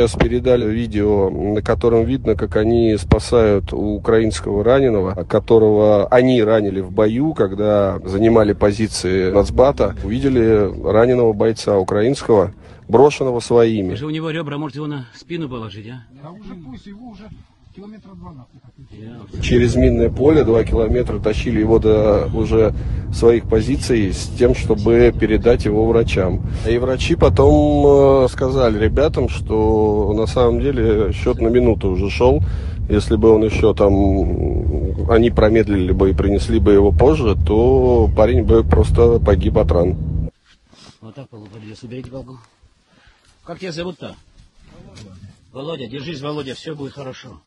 сейчас передали видео, на котором видно, как они спасают украинского раненого, которого они ранили в бою, когда занимали позиции Нацбата. Увидели раненого бойца украинского, брошенного своими. Вы же у него ребра, может его на спину положить, а? Да уже пусть его уже километра два нахуй. Через минное поле два километра тащили его до уже своих позиций с тем, чтобы передать его врачам. И врачи потом э, сказали ребятам, что на самом деле счет на минуту уже шел. Если бы он еще там, они промедлили бы и принесли бы его позже, то парень бы просто погиб от ран. Вот так полуподлез. Уберите палку. Как тебя зовут-то? Володя, держись, Володя, все будет хорошо.